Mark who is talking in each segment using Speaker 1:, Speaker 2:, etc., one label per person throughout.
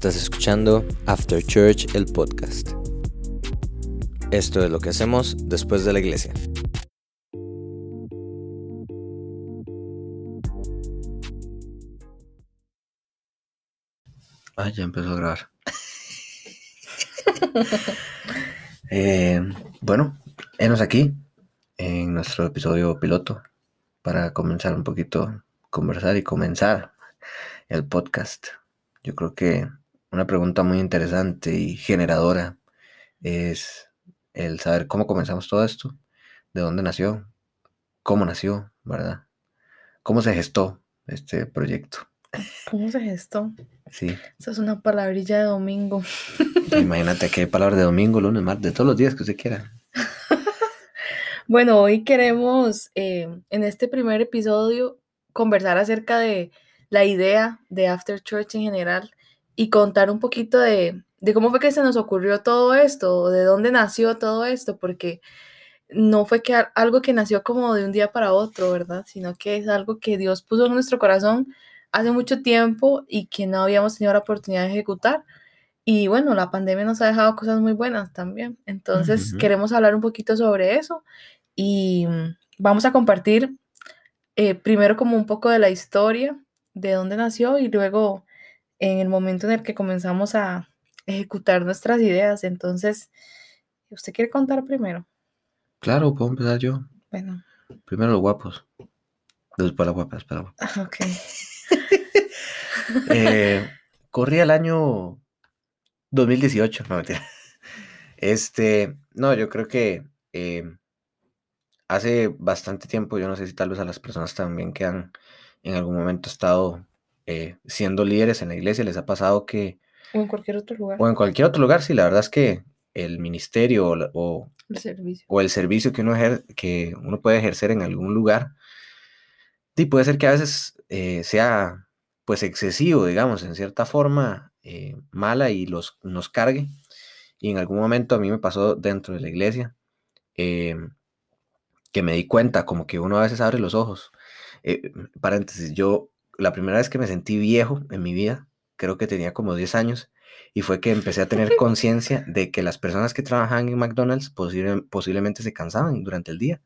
Speaker 1: Estás escuchando After Church, el podcast. Esto es lo que hacemos después de la iglesia. Ah, ya empezó a grabar. Eh, bueno, enos aquí en nuestro episodio piloto para comenzar un poquito conversar y comenzar el podcast. Yo creo que una pregunta muy interesante y generadora es el saber cómo comenzamos todo esto, de dónde nació, cómo nació, ¿verdad? ¿Cómo se gestó este proyecto?
Speaker 2: ¿Cómo se gestó?
Speaker 1: Sí.
Speaker 2: Esa es una palabrilla de domingo.
Speaker 1: Imagínate que hay palabras de domingo, lunes, martes, de todos los días que usted quiera.
Speaker 2: Bueno, hoy queremos eh, en este primer episodio conversar acerca de la idea de After Church en general y contar un poquito de, de cómo fue que se nos ocurrió todo esto, de dónde nació todo esto, porque no fue que algo que nació como de un día para otro, ¿verdad? Sino que es algo que Dios puso en nuestro corazón hace mucho tiempo y que no habíamos tenido la oportunidad de ejecutar. Y bueno, la pandemia nos ha dejado cosas muy buenas también. Entonces, queremos hablar un poquito sobre eso y vamos a compartir eh, primero como un poco de la historia, de dónde nació y luego en el momento en el que comenzamos a ejecutar nuestras ideas. Entonces, ¿usted quiere contar primero?
Speaker 1: Claro, puedo empezar yo.
Speaker 2: Bueno.
Speaker 1: Primero los guapos. Después las guapas, pero.
Speaker 2: Ah, ok.
Speaker 1: eh, corría el año 2018, no mentira. Este, no, yo creo que eh, hace bastante tiempo, yo no sé si tal vez a las personas también que han en algún momento estado eh, siendo líderes en la iglesia, les ha pasado que...
Speaker 2: O en cualquier otro lugar.
Speaker 1: O en cualquier otro lugar, sí, la verdad es que el ministerio o,
Speaker 2: el servicio.
Speaker 1: o el servicio que uno, que uno puede ejercer en algún lugar, sí, puede ser que a veces eh, sea pues excesivo, digamos, en cierta forma eh, mala y los, nos cargue. Y en algún momento a mí me pasó dentro de la iglesia que me di cuenta, como que uno a veces abre los ojos. paréntesis, yo la primera vez que me sentí viejo en mi vida, creo que tenía como 10 años, y fue que empecé a tener conciencia de que las personas que trabajaban en McDonald's posiblemente se cansaban durante el día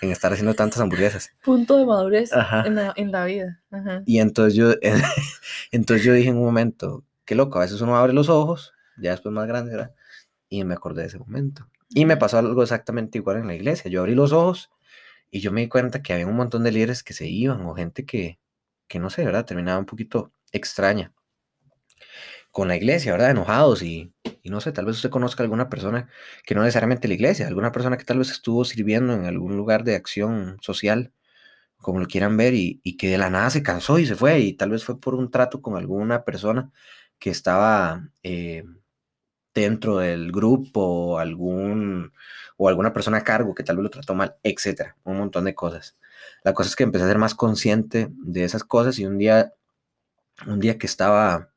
Speaker 1: en estar haciendo tantas hamburguesas.
Speaker 2: Punto de madurez en la, vida.
Speaker 1: Y entonces yo, entonces yo dije en un momento, qué loco, a veces uno abre los ojos, ya después más grande, ¿verdad? Y me acordé de ese momento. Y me pasó algo exactamente igual en la iglesia. Yo abrí los ojos y yo me di cuenta que había un montón de líderes que se iban o gente que, que no sé, ¿verdad? Terminaba un poquito extraña con la iglesia, ¿verdad? Enojados y, no sé, tal vez usted conozca alguna persona que no necesariamente la iglesia, alguna persona que tal vez estuvo sirviendo en algún lugar de acción social, como lo quieran ver, y, que de la nada se cansó y se fue, y tal vez fue por un trato con alguna persona que estaba eh, dentro del grupo algún o alguna persona a cargo que tal vez lo trató mal, etcétera, un montón de cosas. La cosa es que empecé a ser más consciente de esas cosas y un día, un día que estaba,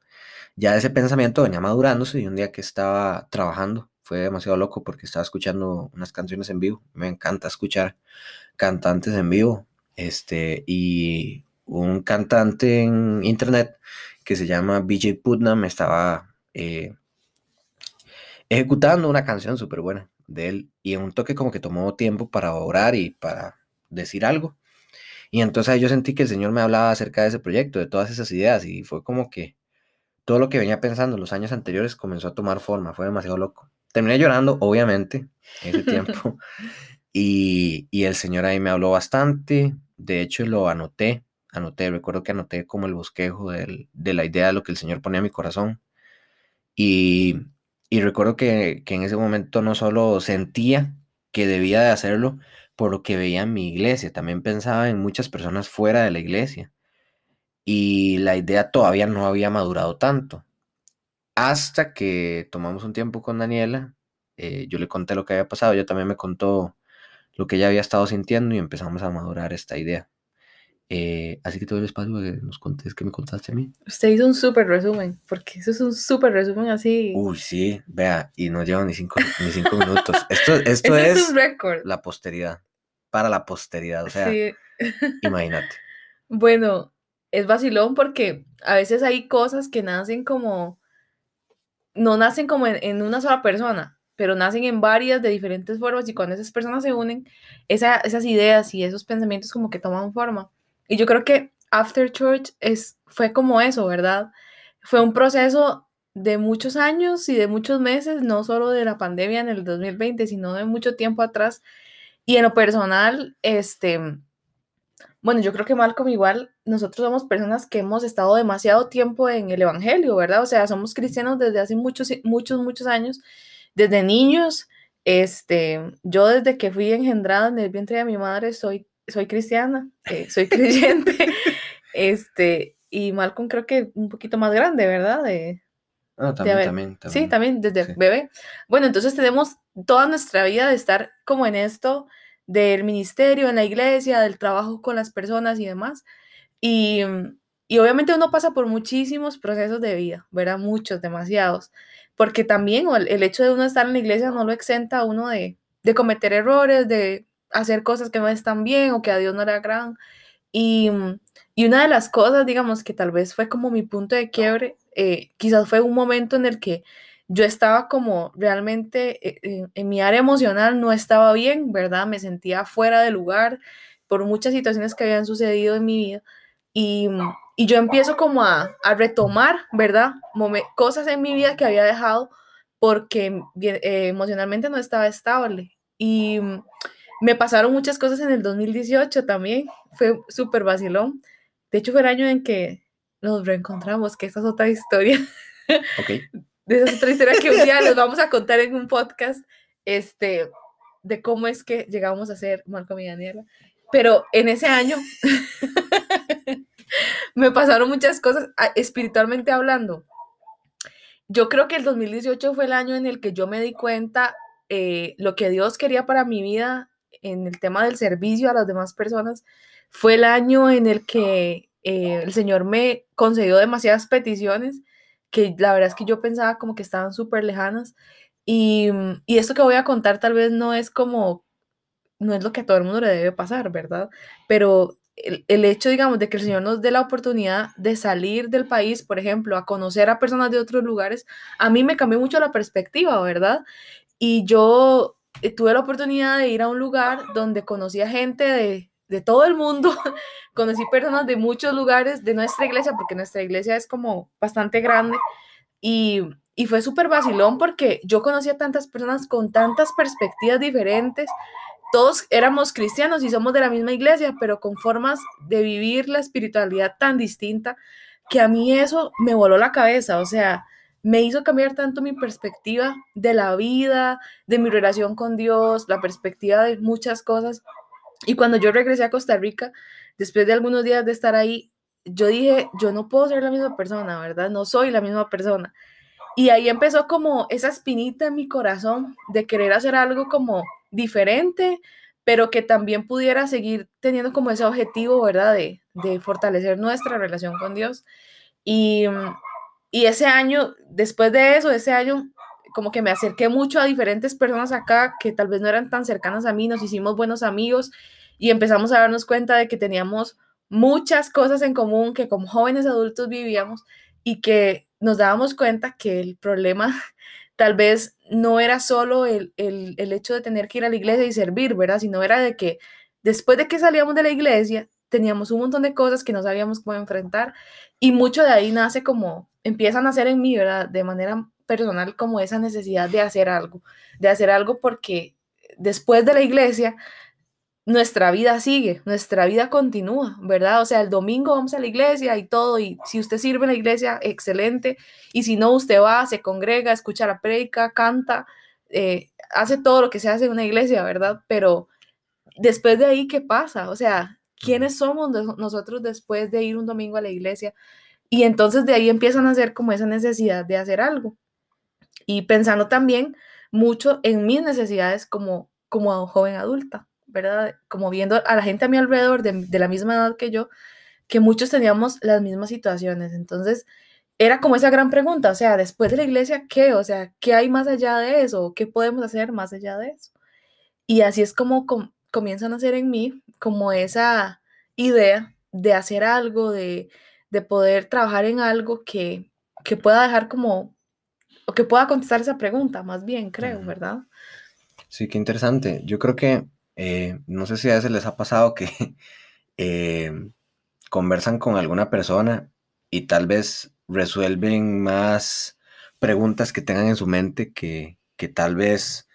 Speaker 1: ya ese pensamiento venía madurándose y un día que estaba trabajando, fue demasiado loco porque estaba escuchando unas canciones en vivo. Me encanta escuchar cantantes en vivo. Este, y un cantante en internet que se llama BJ Putnam estaba eh, ejecutando una canción súper buena de él y en un toque como que tomó tiempo para orar y para decir algo. Y entonces yo sentí que el Señor me hablaba acerca de ese proyecto, de todas esas ideas, y fue como que todo lo que venía pensando en los años anteriores comenzó a tomar forma, fue demasiado loco. Terminé llorando, obviamente, en ese tiempo, y, y el Señor ahí me habló bastante, de hecho lo anoté, anoté, recuerdo que anoté como el bosquejo de la idea de lo que el Señor ponía en mi corazón, y, y recuerdo que, que en ese momento no solo sentía que debía de hacerlo, por lo que veía en mi iglesia, también pensaba en muchas personas fuera de la iglesia. Y la idea todavía no había madurado tanto. Hasta que tomamos un tiempo con Daniela, eh, yo le conté lo que había pasado, ella también me contó lo que ella había estado sintiendo y empezamos a madurar esta idea. Eh, así que todo el espacio que nos contés, que me contaste a mí.
Speaker 2: Usted hizo un súper resumen, porque eso es un súper resumen así.
Speaker 1: Uy, sí, vea, y no lleva ni cinco, ni cinco minutos. Esto, esto es,
Speaker 2: es
Speaker 1: la posteridad para la posteridad. O sea, imagínate.
Speaker 2: Bueno, es vacilón porque a veces hay cosas que nacen como no nacen como en, en una sola persona, pero nacen en varias de diferentes formas y cuando esas personas se unen, esa, esas ideas y esos pensamientos como que toman forma. Y yo creo que After Church es, fue como eso, ¿verdad? Fue un proceso de muchos años y de muchos meses, no solo de la pandemia en el 2020, sino de mucho tiempo atrás. Y en lo personal, este, bueno, yo creo que Malcolm igual, nosotros somos personas que hemos estado demasiado tiempo en el Evangelio, ¿verdad? O sea, somos cristianos desde hace muchos, muchos, muchos años, desde niños. Este, yo desde que fui engendrada en el vientre de mi madre soy, soy cristiana, eh, soy creyente. este, y Malcolm creo que un poquito más grande, ¿verdad? De,
Speaker 1: Ah, también,
Speaker 2: haber-
Speaker 1: también,
Speaker 2: Sí,
Speaker 1: también.
Speaker 2: también desde
Speaker 1: Sí.
Speaker 2: bebé. Bueno, entonces tenemos toda nuestra vida de estar como en esto del ministerio, en la iglesia, del trabajo con las personas y demás. Y, y obviamente uno pasa por muchísimos procesos de vida, ¿verdad? Muchos, demasiados. Porque también el, el hecho de uno estar en la iglesia no lo exenta a uno de, de cometer errores, de hacer cosas que no están bien o que a Dios no le agradan. Y, y una de las cosas, digamos, que tal vez fue como mi punto de quiebre, eh, quizás fue un momento en el que yo estaba como realmente eh, en, mi área emocional no estaba bien, ¿verdad? Me sentía fuera de lugar por muchas situaciones que habían sucedido en mi vida. Y, mm, yo empiezo como a, retomar, ¿verdad? Cosas en mi vida que había dejado porque eh, emocionalmente no estaba estable. Y mm, me pasaron muchas cosas en el 2018 también. Fue súper vacilón. De hecho, fue el año en que nos reencontramos, que esa es otra historia.
Speaker 1: Ok.
Speaker 2: De esa es otra historia que un día les vamos a contar en un podcast, este, de cómo es que llegamos a ser Malcolm y Daniela. Pero en ese año me pasaron muchas cosas a- espiritualmente hablando. Yo creo que el 2018 fue el año en el que yo me di cuenta eh, lo que Dios quería para mi vida en el tema del servicio a las demás personas. Fue el año en el que eh, el Señor me concedió demasiadas peticiones que la verdad es que yo pensaba como que estaban súper lejanas. Y, mm, y esto que voy a contar tal vez no es como, no es lo que a todo el mundo le debe pasar, ¿verdad? Pero el, el hecho, digamos, de que el Señor nos dé la oportunidad de salir del país, por ejemplo, a conocer a personas de otros lugares, a mí me cambió mucho la perspectiva, ¿verdad? Y yo eh, tuve la oportunidad de ir a un lugar donde conocí a gente de, de todo el mundo, conocí personas de muchos lugares de nuestra iglesia, porque nuestra iglesia es como bastante grande, y, y fue súper vacilón porque yo conocí a tantas personas con tantas perspectivas diferentes. Todos éramos cristianos y somos de la misma iglesia, pero con formas de vivir la espiritualidad tan distinta que a mí eso me voló la cabeza. O sea, me hizo cambiar tanto mi perspectiva de la vida, de mi relación con Dios, la perspectiva de muchas cosas. Y cuando yo regresé a Costa Rica, después de algunos días de estar ahí, yo dije, yo no puedo ser la misma persona, ¿verdad? No soy la misma persona. Y ahí empezó como esa espinita en mi corazón de querer hacer algo como diferente, pero que también pudiera seguir teniendo como ese objetivo, ¿verdad? De, fortalecer nuestra relación con Dios. Y ese año, después de eso, ese año, como que me acerqué mucho a diferentes personas acá que tal vez no eran tan cercanas a mí, nos hicimos buenos amigos y empezamos a darnos cuenta de que teníamos muchas cosas en común que como jóvenes adultos vivíamos y que nos dábamos cuenta que el problema tal vez no era solo el, el, el, hecho de tener que ir a la iglesia y servir, ¿verdad? Sino era de que después de que salíamos de la iglesia teníamos un montón de cosas que no sabíamos cómo enfrentar y mucho de ahí nace como, empiezan a hacer en mí, ¿verdad? De manera personal como esa necesidad de hacer algo, de hacer algo porque después de la iglesia nuestra vida sigue, nuestra vida continúa, ¿verdad? O sea, el domingo vamos a la iglesia y todo, y si usted sirve en la iglesia, excelente, y si no, usted va, se congrega, escucha la predica, canta, eh, hace todo lo que se hace en una iglesia, ¿verdad? Pero después de ahí, ¿qué pasa? O sea, ¿quiénes somos nosotros después de ir un domingo a la iglesia? Y entonces de ahí empiezan a hacer como esa necesidad de hacer algo. Y pensando también mucho en mis necesidades como, como joven adulta. ¿verdad? Como viendo a la gente a mi alrededor de, de, la misma edad que yo, que muchos teníamos las mismas situaciones. Entonces, era como esa gran pregunta, o sea, después de la iglesia, ¿qué? O sea, ¿qué hay más allá de eso? ¿Qué podemos hacer más allá de eso? Y así es como com comienzan a hacer en mí como esa idea de hacer algo, de, de poder trabajar en algo que, que pueda dejar como o que pueda contestar esa pregunta, más bien, creo. ¿verdad?
Speaker 1: Sí, qué interesante. Yo creo que, eh, no sé si a veces les ha pasado que eh, conversan con alguna persona y tal vez resuelven más preguntas que tengan en su mente que, que tal vez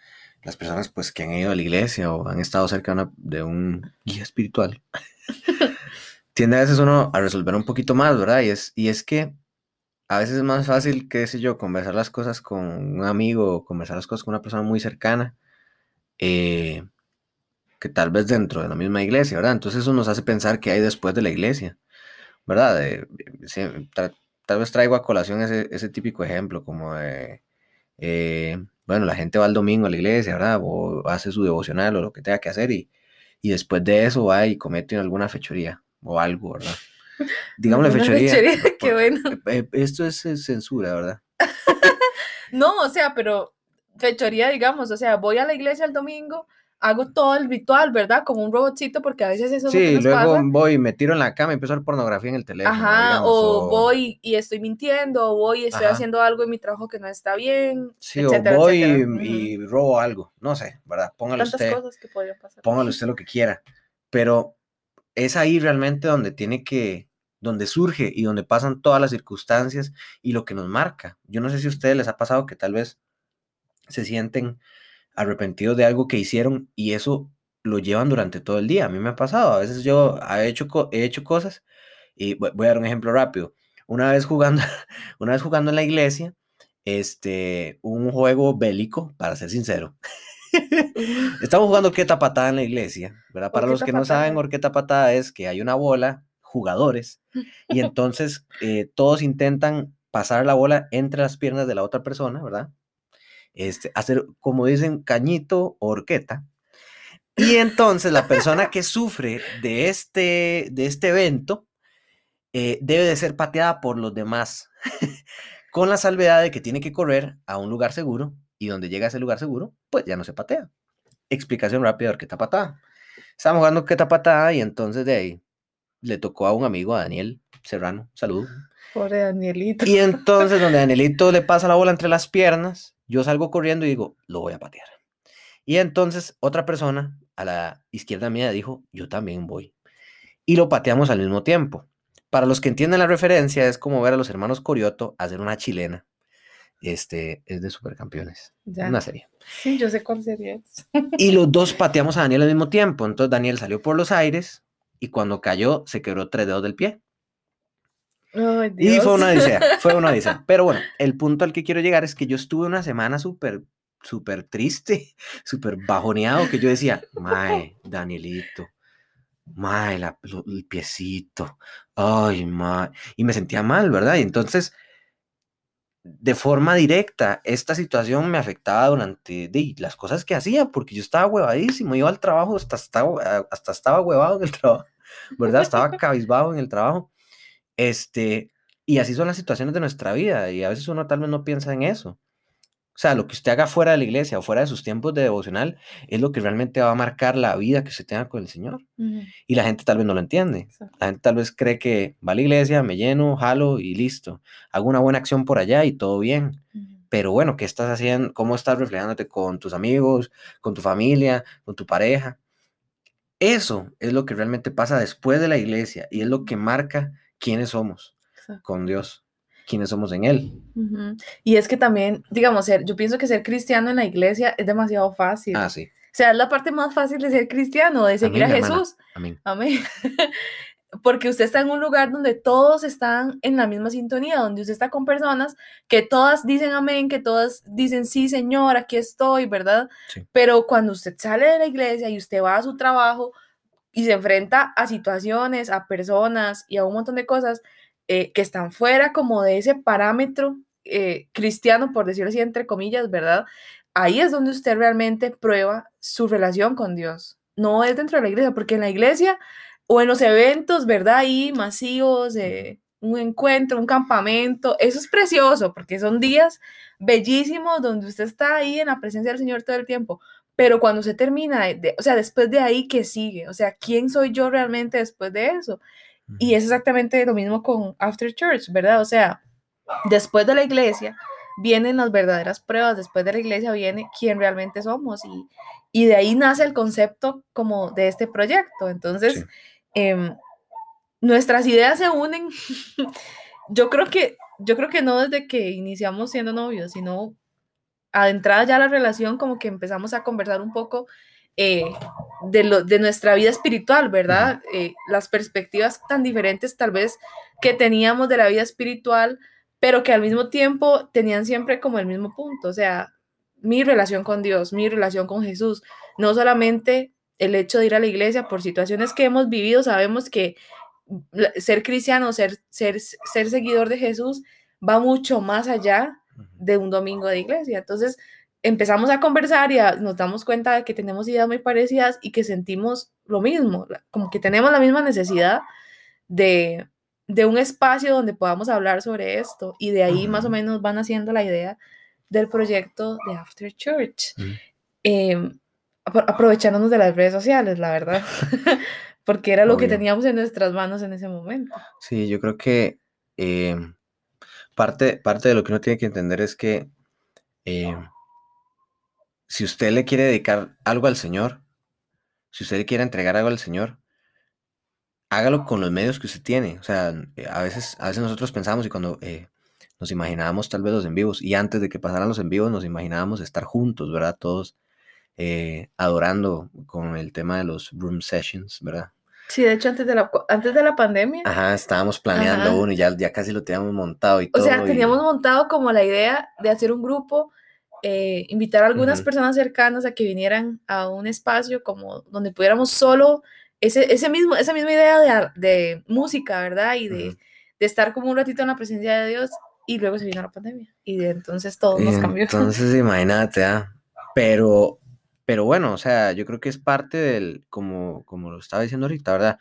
Speaker 1: las personas pues que han ido a la iglesia o han estado cerca de, una- de un guía espiritual. Tiende a veces uno a resolver un poquito más, ¿verdad? Y es, y es que a veces es más fácil, qué sé yo, conversar las cosas con un amigo o conversar las cosas con una persona muy cercana eh, que tal vez dentro de la misma iglesia, ¿verdad? Entonces eso nos hace pensar que hay después de la iglesia, ¿verdad? Tra- tal vez traigo a colación ese, ese típico ejemplo, como de, eh, bueno, la gente va el domingo a la iglesia, ¿verdad? O hace su devocional o lo que tenga que hacer y, y después de eso va y comete alguna fechoría o algo, ¿verdad? Digámosle
Speaker 2: Alguna
Speaker 1: fechoría.
Speaker 2: fechoría, qué bueno.
Speaker 1: eh, Esto es eh, censura, ¿verdad?
Speaker 2: No, o sea, pero fechoría, digamos, o sea, voy a la iglesia el domingo, hago todo el ritual, ¿verdad? Como un robotcito, porque a veces eso es lo que
Speaker 1: Sí,
Speaker 2: nos
Speaker 1: luego
Speaker 2: pasa.
Speaker 1: voy me tiro en la cama y empiezo a ver pornografía en el teléfono,
Speaker 2: Ajá,
Speaker 1: digamos,
Speaker 2: o voy y estoy mintiendo, o voy y estoy
Speaker 1: Ajá.
Speaker 2: haciendo algo en mi trabajo que no está bien,
Speaker 1: Sí,
Speaker 2: etcétera,
Speaker 1: o voy
Speaker 2: etcétera.
Speaker 1: y,
Speaker 2: Ujú.
Speaker 1: y robo algo, no sé, ¿verdad? Póngale
Speaker 2: Tantas
Speaker 1: usted,
Speaker 2: cosas que podrían pasar.
Speaker 1: póngale usted lo que quiera, pero es ahí realmente donde tiene que, donde surge y donde pasan todas las circunstancias y lo que nos marca. Yo no sé si a ustedes les ha pasado que tal vez se sienten arrepentidos de algo que hicieron y eso lo llevan durante todo el día. A mí me ha pasado, a veces yo he hecho, he hecho cosas y voy a dar un ejemplo rápido. Una vez jugando, una vez jugando en la iglesia, este, un juego bélico, para ser sincero. Estamos jugando orqueta patada en la iglesia, ¿verdad? Para los
Speaker 2: Horqueta
Speaker 1: que no saben,
Speaker 2: patada.
Speaker 1: orqueta patada es que hay una bola, jugadores, y entonces eh, todos intentan pasar la bola entre las piernas de la otra persona, ¿verdad? Este, hacer, como dicen, cañito o horqueta. Y entonces la persona que sufre de este, de este evento eh, debe de ser pateada por los demás, con la salvedad de que tiene que correr a un lugar seguro y donde llega a ese lugar seguro, pues ya no se patea. Explicación rápida de orqueta patada. Estábamos jugando orqueta patada y entonces de ahí le tocó a un amigo, a Daniel Serrano, saludo.
Speaker 2: Pobre Danielito.
Speaker 1: Y entonces donde Danielito le pasa la bola entre las piernas, yo salgo corriendo y digo, lo voy a patear. Y entonces otra persona a la izquierda mía dijo, yo también voy. Y lo pateamos al mismo tiempo. Para los que entienden la referencia, es como ver a los hermanos Corioto hacer una chilena. Este es de Supercampeones,
Speaker 2: Ya.
Speaker 1: una serie.
Speaker 2: Sí, yo sé cuál sería. eso.
Speaker 1: Y los dos pateamos a Daniel al mismo tiempo. Entonces Daniel salió por los aires y cuando cayó se quebró tres dedos del pie. Y
Speaker 2: Dios.
Speaker 1: fue una odisea, fue una odisea. Pero bueno, el punto al que quiero llegar es que yo estuve una semana súper, súper triste, súper bajoneado, que yo decía, mae, Danielito, mae, la- el piecito, ay, mae. Y me sentía mal, ¿verdad? Y entonces, de forma directa, esta situación me afectaba durante las cosas que hacía, porque yo estaba huevadísimo, iba al trabajo, hasta estaba, hasta estaba huevado en el trabajo, ¿verdad? Estaba cabizbajo en el trabajo. Este, y así son las situaciones de nuestra vida, y a veces uno tal vez no piensa en eso. O sea, lo que usted haga fuera de la iglesia o fuera de sus tiempos de devocional es lo que realmente va a marcar la vida que usted tenga con el Señor. Y la gente tal vez no lo entiende. La gente tal vez cree que va a la iglesia, me lleno, jalo y listo. Hago una buena acción por allá y todo bien. Pero bueno, ¿qué estás haciendo? ¿Cómo estás reflejándote con tus amigos, con tu familia, con tu pareja? Eso es lo que realmente pasa después de la iglesia y es lo que marca quiénes somos con Dios, quiénes somos en Él.
Speaker 2: Ujú. Y es que también, digamos, ser, yo pienso que ser cristiano en la iglesia es demasiado fácil.
Speaker 1: Ah, sí.
Speaker 2: O sea, es la parte más fácil de ser cristiano, de seguir a
Speaker 1: Amén, hermana.
Speaker 2: Jesús.
Speaker 1: Amén.
Speaker 2: Amén. Porque usted está en un lugar donde todos están en la misma sintonía, donde usted está con personas que todas dicen amén, que todas dicen sí, Señor, aquí estoy, ¿verdad?
Speaker 1: Sí.
Speaker 2: Pero cuando usted sale de la iglesia y usted va a su trabajo y se enfrenta a situaciones, a personas y a un montón de cosas eh, que están fuera como de ese parámetro eh, cristiano, por decirlo así, entre comillas, ¿verdad? Ahí es donde usted realmente prueba su relación con Dios. No es dentro de la iglesia, porque en la iglesia o en los eventos, ¿verdad? Ahí masivos, un encuentro, un campamento, eso es precioso, porque son días bellísimos donde usted está ahí en la presencia del Señor todo el tiempo. Pero cuando se termina, de- o sea, después de ahí, ¿qué sigue? O sea, ¿quién soy yo realmente después de eso? Y es exactamente lo mismo con After Church, ¿verdad? O sea, después de la iglesia, vienen las verdaderas pruebas, después de la iglesia viene quién realmente somos y, y de ahí nace el concepto como de este proyecto. Entonces,
Speaker 1: Sí.
Speaker 2: em, nuestras ideas se unen. yo creo que yo creo que no desde que iniciamos siendo novios, sino adentrada ya la relación, como que empezamos a conversar un poco eh, de, lo, de nuestra vida espiritual, ¿verdad? Eh, las perspectivas tan diferentes tal vez que teníamos de la vida espiritual, pero que al mismo tiempo tenían siempre como el mismo punto, o sea, mi relación con Dios, mi relación con Jesús, no solamente el hecho de ir a la iglesia por situaciones que hemos vivido, sabemos que ser cristiano, ser, ser, ser seguidor de Jesús va mucho más allá de un domingo de iglesia. Entonces empezamos a conversar y a- nos damos cuenta de que tenemos ideas muy parecidas y que sentimos lo mismo, como que tenemos la misma necesidad de, de un espacio donde podamos hablar sobre esto. Y de ahí más o menos van haciendo la idea del proyecto de After Church. Apro- aprovechándonos de las redes sociales, la verdad, porque era lo que
Speaker 1: Obvio.
Speaker 2: teníamos en nuestras manos en ese momento.
Speaker 1: Sí, yo creo que eh, parte, parte de lo que uno tiene que entender es que eh, si usted le quiere dedicar algo al Señor, si usted le quiere entregar algo al Señor, hágalo con los medios que usted tiene. O sea, eh, a veces, a veces nosotros pensamos y cuando eh, nos imaginábamos tal vez los en vivos, y antes de que pasaran los en vivos, nos imaginábamos estar juntos, ¿verdad? Todos eh, adorando con el tema de los room sessions, ¿verdad?
Speaker 2: Sí, de hecho, antes de la, antes de la pandemia,
Speaker 1: Ajá, estábamos planeando
Speaker 2: Ajá.
Speaker 1: uno y ya, ya casi lo teníamos montado y
Speaker 2: o
Speaker 1: todo.
Speaker 2: sea,
Speaker 1: y-
Speaker 2: teníamos montado como la idea de hacer un grupo, eh, invitar a algunas
Speaker 1: Ujú.
Speaker 2: personas cercanas a que vinieran a un espacio como donde pudiéramos solo, ese, ese mismo, esa misma idea de, de música, ¿verdad? Y de,
Speaker 1: Ujú.
Speaker 2: de estar como un ratito en la presencia de Dios y luego se vino la pandemia y de entonces todo nos cambió.
Speaker 1: Entonces, imagínate, ¿ah? Pero, pero bueno, o sea, yo creo que es parte del, como, como lo estaba diciendo ahorita, ¿verdad?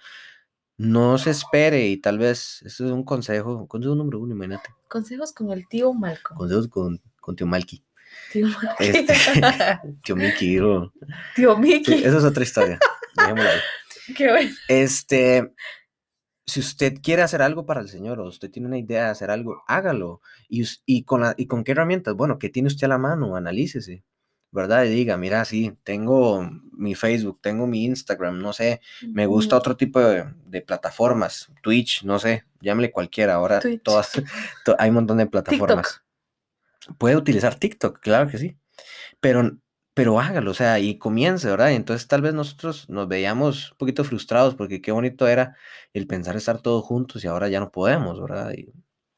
Speaker 1: No se espere y tal vez, esto es un consejo, consejo número uno, imagínate,
Speaker 2: Consejos con el tío Malcolm.
Speaker 1: consejos con, con tío Malky,
Speaker 2: Tío.
Speaker 1: Este, tío Mickey, digo.
Speaker 2: tío
Speaker 1: Sí,
Speaker 2: Mickey.
Speaker 1: esa es otra historia, dejémosla ahí.
Speaker 2: Qué bueno.
Speaker 1: Este, si usted quiere hacer algo para el Señor o usted tiene una idea de hacer algo, hágalo. ¿Y, y, con, la- ¿Y con qué herramientas? Bueno, ¿qué tiene usted a la mano? Analícese, ¿verdad? Y diga, mira, sí, tengo mi Facebook, tengo mi Instagram, no sé, me gusta otro tipo de, de plataformas, Twitch, no sé, llámele cualquiera, ahora
Speaker 2: Twitch.
Speaker 1: todas, to- hay un montón de plataformas. Puede utilizar TikTok, claro que sí, pero, pero hágalo, o sea, y comience, ¿verdad? Y entonces tal vez nosotros nos veíamos un poquito frustrados porque qué bonito era el pensar estar todos juntos y ahora ya no podemos, ¿verdad? Y,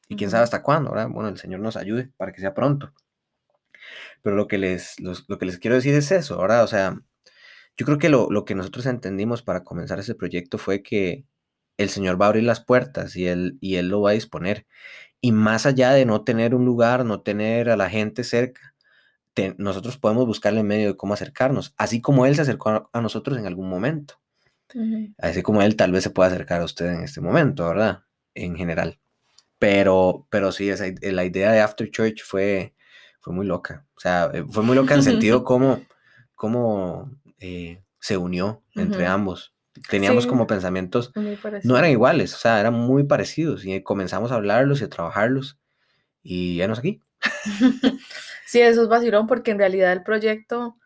Speaker 1: y quién sabe hasta cuándo, ¿verdad? Bueno, el Señor nos ayude para que sea pronto. Pero lo que les, los- lo que les quiero decir es eso, ¿verdad? O sea, yo creo que lo, lo que nosotros entendimos para comenzar ese proyecto fue que el Señor va a abrir las puertas y Él, y él lo va a disponer. Y más allá de no tener un lugar, no tener a la gente cerca, te- nosotros podemos buscarle el medio de cómo acercarnos, así como Él se acercó a, a nosotros en algún momento, así como Él tal vez se pueda acercar a usted en este momento, ¿verdad? En general. Pero, pero sí, esa, la idea de After Church fue, fue muy loca. O sea, eh, fue muy loca en sentido como, como eh, se unió entre ambos. Teníamos
Speaker 2: Sí.
Speaker 1: como pensamientos no eran iguales, o sea, eran muy parecidos y comenzamos a hablarlos y a trabajarlos y ya nos aquí.
Speaker 2: Sí, eso es vacilón porque en realidad el proyecto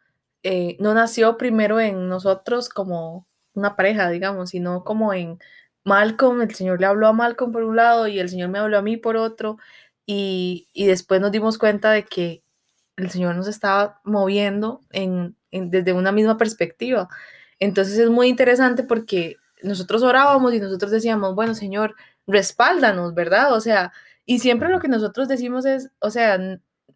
Speaker 2: eh, no nació primero en nosotros como una pareja, digamos, sino como en Malcolm, el Señor le habló a Malcolm por un lado y el Señor me habló a mí por otro y, y después nos dimos cuenta de que el Señor nos estaba moviendo en, en- desde una misma perspectiva. Entonces es muy interesante porque nosotros orábamos y nosotros decíamos, bueno, Señor, respáldanos, ¿verdad? O sea, y siempre lo que nosotros decimos es, o sea,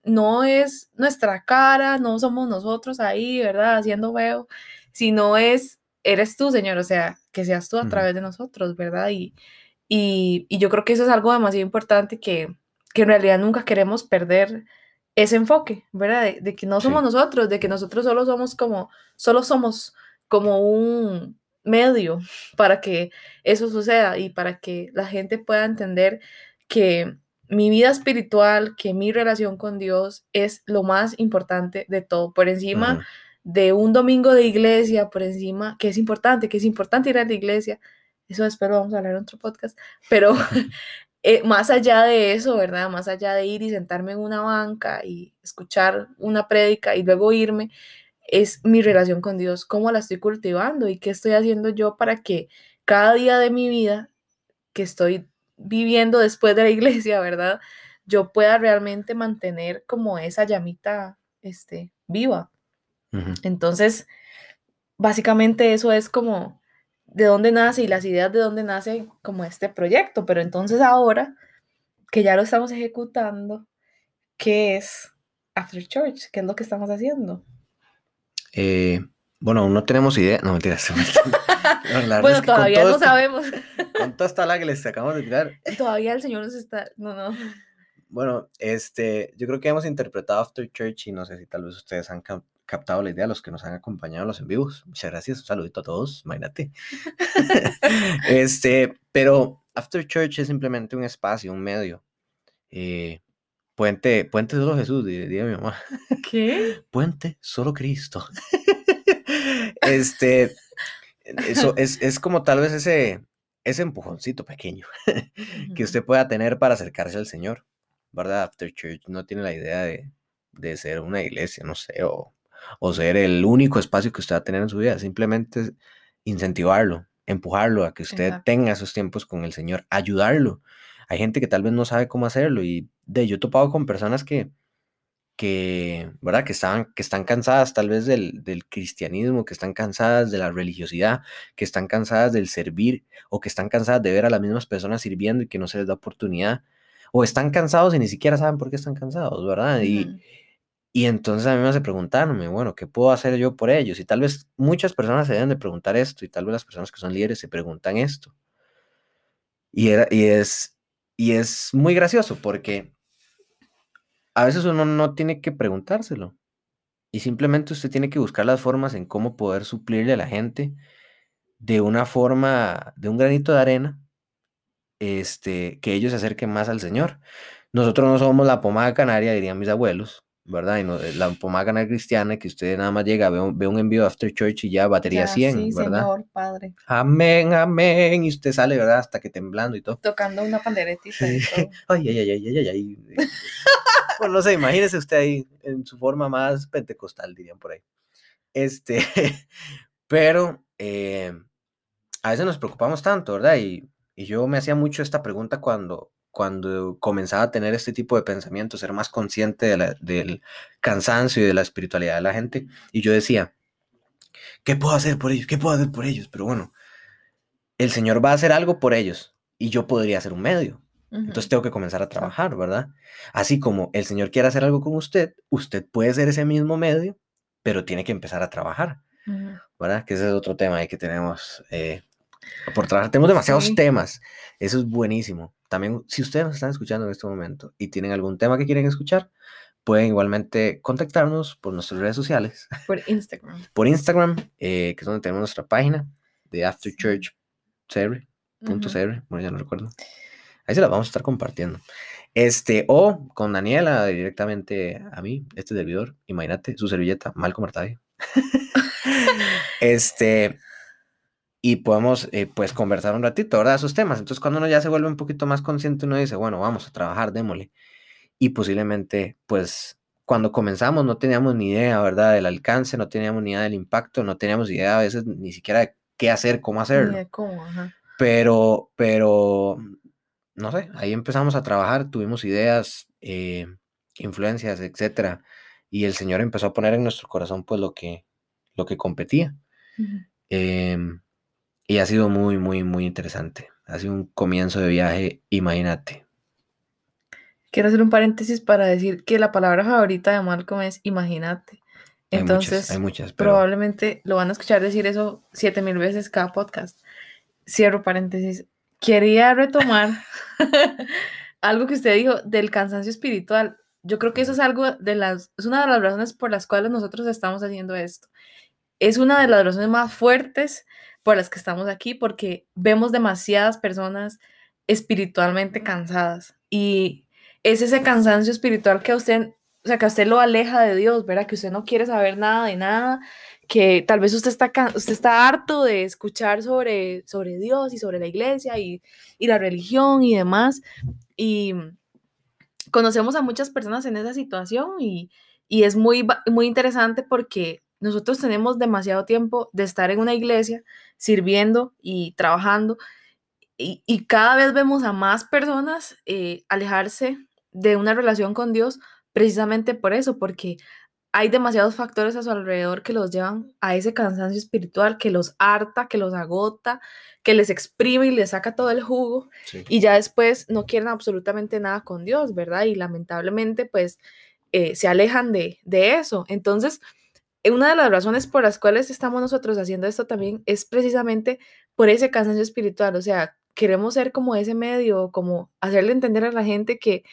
Speaker 2: no es nuestra cara, no somos nosotros ahí, ¿verdad? Haciendo feo, sino es, eres tú, Señor, o sea, que seas tú a través de nosotros, ¿verdad? Y, y, y yo creo que eso es algo demasiado importante que, que en realidad nunca queremos perder ese enfoque, ¿verdad? De, de que no somos
Speaker 1: Sí.
Speaker 2: nosotros, de que nosotros solo somos como, solo somos como un medio para que eso suceda y para que la gente pueda entender que mi vida espiritual, que mi relación con Dios es lo más importante de todo, por encima de un domingo de iglesia, por encima, que es importante, que es importante ir a la iglesia, eso espero vamos a hablar en otro podcast, pero eh, más allá de eso, ¿verdad? Más allá de ir y sentarme en una banca y escuchar una prédica y luego irme, es mi relación con Dios, cómo la estoy cultivando y qué estoy haciendo yo para que cada día de mi vida que estoy viviendo después de la iglesia, ¿verdad? Yo pueda realmente mantener como esa llamita este, viva. Entonces, básicamente eso es como de dónde nace y las ideas de dónde nace como este proyecto. Pero entonces ahora que ya lo estamos ejecutando, ¿qué es After Church? ¿Qué es lo que estamos haciendo?
Speaker 1: Eh, bueno, no tenemos idea. No, mentiras.
Speaker 2: bueno, todavía no sabemos.
Speaker 1: Con toda esta la que les acabamos de tirar.
Speaker 2: Todavía el Señor nos está. No, no.
Speaker 1: Bueno, este, yo creo que hemos interpretado After Church y no sé si tal vez ustedes han captado la idea, los que nos han acompañado en los en vivos. Muchas gracias, un saludito a todos, imagínate. este, pero After Church es simplemente un espacio, un medio. Eh, puente, puente solo Jesús, diría mi mamá.
Speaker 2: ¿Qué?
Speaker 1: Puente solo Cristo. este, eso es, es como tal vez ese, ese empujoncito pequeño que usted pueda tener para acercarse al Señor. ¿Verdad? After Church no tiene la idea de, de ser una iglesia, no sé, o, o, ser el único espacio que usted va a tener en su vida. Simplemente incentivarlo, empujarlo a que usted tenga esos tiempos con el Señor, ayudarlo. Hay gente que tal vez no sabe cómo hacerlo y de yo he topado con personas que, que, ¿verdad? Que, están, que están cansadas tal vez del, del, cristianismo, que están cansadas de la religiosidad, que están cansadas del servir o que están cansadas de ver a las mismas personas sirviendo y que no se les da oportunidad. O están cansados y ni siquiera saben por qué están cansados, ¿verdad? Y, y entonces a mí me hace preguntarme, bueno, ¿qué puedo hacer yo por ellos? Y tal vez muchas personas se deben de preguntar esto y tal vez las personas que son líderes se preguntan esto. Y, era, y, es, y es muy gracioso porque a veces uno no tiene que preguntárselo. Y simplemente usted tiene que buscar las formas en cómo poder suplirle a la gente de una forma, de un granito de arena, este, que ellos se acerquen más al Señor. Nosotros no somos la pomada canaria, dirían mis abuelos, ¿verdad? Y no, eh, la canaria cristiana, que usted nada más llega, ve un, ve un envío After Church y ya batería 100, ¿verdad?
Speaker 2: Señor, Padre.
Speaker 1: Amén, amén. Y usted sale, ¿verdad? Hasta que temblando y todo.
Speaker 2: Tocando una panderetita y todo.
Speaker 1: ay, ay, ay, ay, ay, ay. Bueno, no sé, imagínese usted ahí en su forma más pentecostal, dirían por ahí. Este, pero eh, a veces nos preocupamos tanto, ¿verdad? Y, y, yo me hacía mucho esta pregunta cuando, cuando comenzaba a tener este tipo de pensamientos, ser más consciente de del cansancio y de la espiritualidad de la gente. Y yo decía, ¿qué puedo hacer por ellos? ¿Qué puedo hacer por ellos? Pero bueno, el Señor va a hacer algo por ellos y yo podría ser un medio. Entonces tengo que comenzar a trabajar, ¿verdad? Así como el Señor quiere hacer algo con usted, usted puede ser ese mismo medio, pero tiene que empezar a trabajar, ¿verdad? Que ese es otro tema ahí que tenemos eh, por trabajar. Tenemos demasiados temas, eso es buenísimo. También, si ustedes nos están escuchando en este momento y tienen algún tema que quieren escuchar, pueden igualmente contactarnos por nuestras redes sociales.
Speaker 2: Por Instagram.
Speaker 1: por Instagram, eh, que es donde tenemos nuestra página de After Church bueno, ya no recuerdo. Ahí se las vamos a estar compartiendo. Este, o con Daniela directamente a mí, este servidor, imagínate, su servilleta, Malcolm Artadio. este, y podemos eh, pues conversar un ratito, ¿verdad? Esos temas. Entonces cuando uno ya se vuelve un poquito más consciente, uno dice, bueno, vamos a trabajar, démosle. Y posiblemente, pues cuando comenzamos no teníamos ni idea, ¿verdad? Del alcance, no teníamos ni idea del impacto, no teníamos idea a veces ni siquiera de qué hacer, cómo hacerlo.
Speaker 2: Cómo, ajá.
Speaker 1: Pero, pero no sé, ahí empezamos a trabajar, tuvimos ideas, eh, influencias, etcétera, y el Señor empezó a poner en nuestro corazón pues lo que, lo que competía. Em, y ha sido muy, muy, muy interesante. Ha sido un comienzo de viaje, imagínate.
Speaker 2: Quiero hacer un paréntesis para decir que la palabra favorita de Malcolm es imagínate. Entonces,
Speaker 1: hay muchas,
Speaker 2: probablemente lo van a escuchar decir eso siete mil veces cada podcast. Cierro paréntesis quería retomar algo que usted dijo del cansancio espiritual. Yo creo que eso es algo de las, es una de las razones por las cuales nosotros estamos haciendo esto. Es una de las razones más fuertes por las que estamos aquí, porque vemos demasiadas personas espiritualmente cansadas y es ese cansancio espiritual que a usted o sea, que a usted lo aleja de Dios, ¿verdad? Que usted no quiere saber nada de nada, que tal vez usted está, usted está harto de escuchar sobre, sobre Dios y sobre la iglesia y, y la religión y demás. Y conocemos a muchas personas en esa situación y, y es muy, muy interesante porque nosotros tenemos demasiado tiempo de estar en una iglesia sirviendo y trabajando y, y cada vez vemos a más personas eh, alejarse de una relación con Dios precisamente por eso, porque hay demasiados factores a su alrededor que los llevan a ese cansancio espiritual, que los harta, que los agota, que les exprime y les saca todo el jugo y ya después no quieren absolutamente nada con Dios, ¿verdad? Y lamentablemente pues eh, se alejan de, de eso. Entonces, una de las razones por las cuales estamos nosotros haciendo esto también es precisamente por ese cansancio espiritual, o sea, queremos ser como ese medio, como hacerle entender a la gente que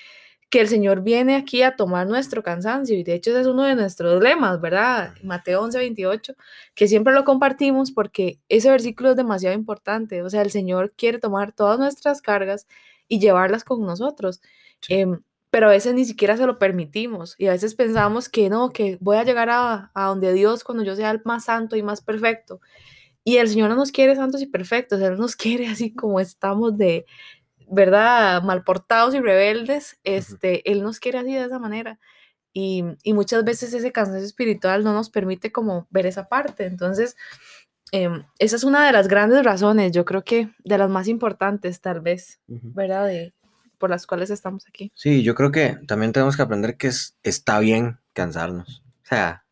Speaker 2: que el Señor viene aquí a tomar nuestro cansancio. Y de hecho ese es uno de nuestros lemas, ¿verdad? Mateo 11, 28, que siempre lo compartimos porque ese versículo es demasiado importante, o sea, el Señor quiere tomar todas nuestras cargas y llevarlas con nosotros, em, pero a veces ni siquiera se lo permitimos y a veces pensamos que no, que voy a llegar a, a donde Dios cuando yo sea el más santo y más perfecto. Y el Señor no nos quiere santos y perfectos, Él nos quiere así como estamos de, ¿verdad? Mal portados y rebeldes, este, Él nos quiere así de esa manera. Y, muchas veces ese cansancio espiritual no nos permite como ver esa parte. Entonces, em, esa es una de las grandes razones, yo creo que de las más importantes tal vez, ¿verdad? De, por las cuales estamos aquí.
Speaker 1: Sí, yo creo que también tenemos que aprender que es, está bien cansarnos. O sea,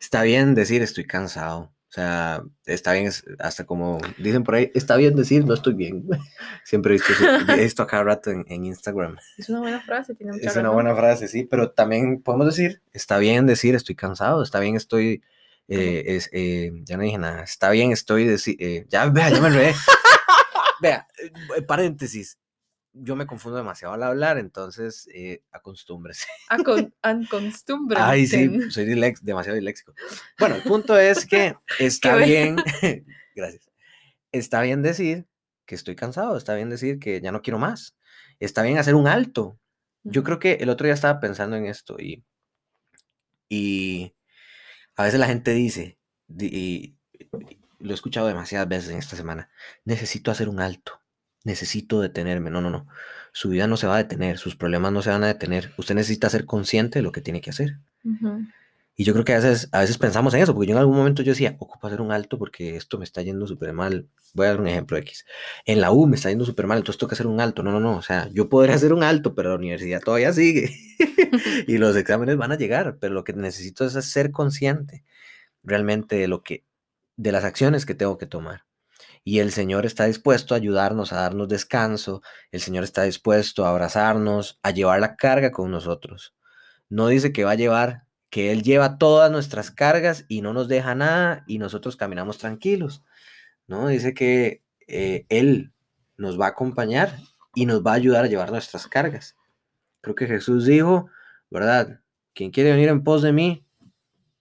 Speaker 1: está bien decir estoy cansado. O sea, está bien, hasta como dicen por ahí, está bien decir no estoy bien. Siempre he visto esto a cada rato en, Instagram.
Speaker 2: Es una buena frase, tiene mucha
Speaker 1: Es una buena frase, sí, pero también podemos decir, está bien decir estoy cansado, está bien estoy, eh, es, eh, ya no dije nada, está bien estoy, eh, ya, vea, ya me enredé. vea, paréntesis, yo me confundo demasiado al hablar, entonces eh, acostúmbrese.
Speaker 2: Ay,
Speaker 1: sí, soy demasiado diléxico. Bueno, el punto es que está bien, gracias, está bien decir que estoy cansado, está bien decir que ya no quiero más, está bien hacer un alto. Yo creo que el otro día estaba pensando en esto y, y a veces la gente dice, y lo he escuchado demasiadas veces en esta semana, necesito hacer un alto necesito detenerme. No, no, no. Su vida no se va a detener, sus problemas no se van a detener. Usted necesita ser consciente de lo que tiene que hacer. Y yo creo que a veces, a veces pensamos en eso, porque yo en algún momento yo decía, ocupo hacer un alto porque esto me está yendo súper mal. Voy a dar un ejemplo X. En la U me está yendo súper mal, entonces tengo que hacer un alto. No, no, no. O sea, yo podría hacer un alto, pero la universidad todavía sigue. y los exámenes van a llegar, pero lo que necesito es ser consciente realmente de lo que, de las acciones que tengo que tomar y el Señor está dispuesto a ayudarnos, a darnos descanso, el Señor está dispuesto a abrazarnos, a llevar la carga con nosotros. No dice que va a llevar, que Él lleva todas nuestras cargas y no nos deja nada y nosotros caminamos tranquilos. No, dice que eh, Él nos va a acompañar y nos va a ayudar a llevar nuestras cargas. Creo que Jesús dijo, ¿verdad? Quien quiere venir en pos de mí,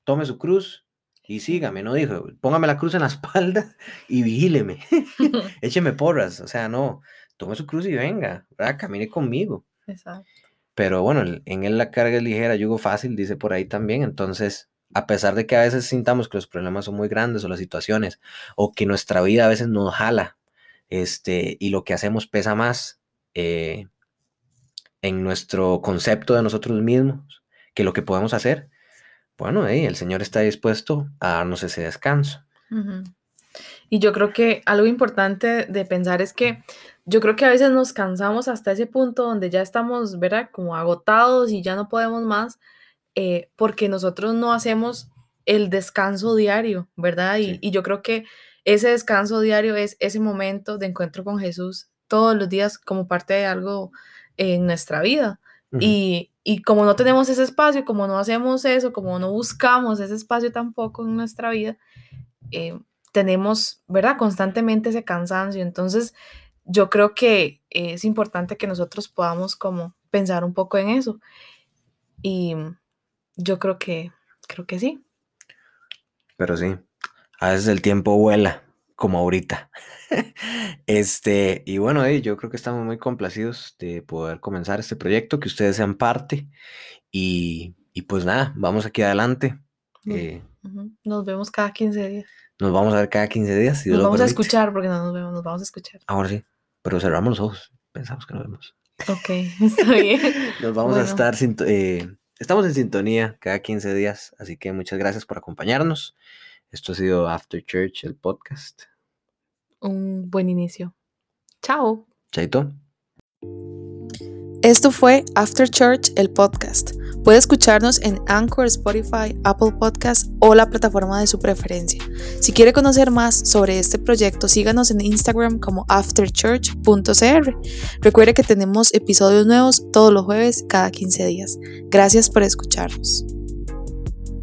Speaker 1: tome su cruz y sígame, no dijo, póngame la cruz en la espalda y vigíleme, écheme porras, o sea, no, tome su cruz y venga, ¿verdad? camine conmigo. Exacto. Pero bueno, en él la carga es ligera, yugo fácil, dice por ahí también, entonces, a pesar de que a veces sintamos que los problemas son muy grandes o las situaciones, o que nuestra vida a veces nos jala, este, y lo que hacemos pesa más eh, en nuestro concepto de nosotros mismos que lo que podemos hacer, bueno, el Señor está dispuesto a darnos ese descanso.
Speaker 2: Y yo creo que algo importante de pensar es que yo creo que a veces nos cansamos hasta ese punto donde ya estamos, ¿verdad? Como agotados y ya no podemos más, eh, porque nosotros no hacemos el descanso diario, ¿verdad? Y, y, yo creo que ese descanso diario es ese momento de encuentro con Jesús todos los días como parte de algo en nuestra vida. y, y como no tenemos ese espacio, como no hacemos eso, como no buscamos ese espacio tampoco en nuestra vida, eh, tenemos, ¿verdad? Constantemente ese cansancio. Entonces, yo creo que es importante que nosotros podamos como pensar un poco en eso. Y yo creo que, creo que sí.
Speaker 1: Pero sí, a veces el tiempo vuela, como ahorita. este, y bueno, yo creo que estamos muy complacidos de poder comenzar este proyecto, que ustedes sean parte y, Y pues nada, vamos aquí adelante. Eh.
Speaker 2: Nos vemos cada 15 días.
Speaker 1: nos vamos a ver cada 15 días. Si
Speaker 2: Nos vamos a escuchar porque no nos vemos, nos vamos a escuchar.
Speaker 1: Ahora sí, pero cerramos los ojos. Pensamos que nos vemos.
Speaker 2: Ok, está bien.
Speaker 1: Nos vamos a estar. eh, estamos en sintonía cada 15 días. Así que muchas gracias por acompañarnos. Esto ha sido After Church, el podcast.
Speaker 2: Un buen inicio. Chao.
Speaker 1: Chaito.
Speaker 2: Esto fue After Church, el podcast. Puede escucharnos en Anchor, Spotify, Apple Podcast o la plataforma de su preferencia. Si quiere conocer más sobre este proyecto, síganos en Instagram como afterchurch.cr. Recuerde que tenemos episodios nuevos todos los jueves cada 15 días. Gracias por escucharnos.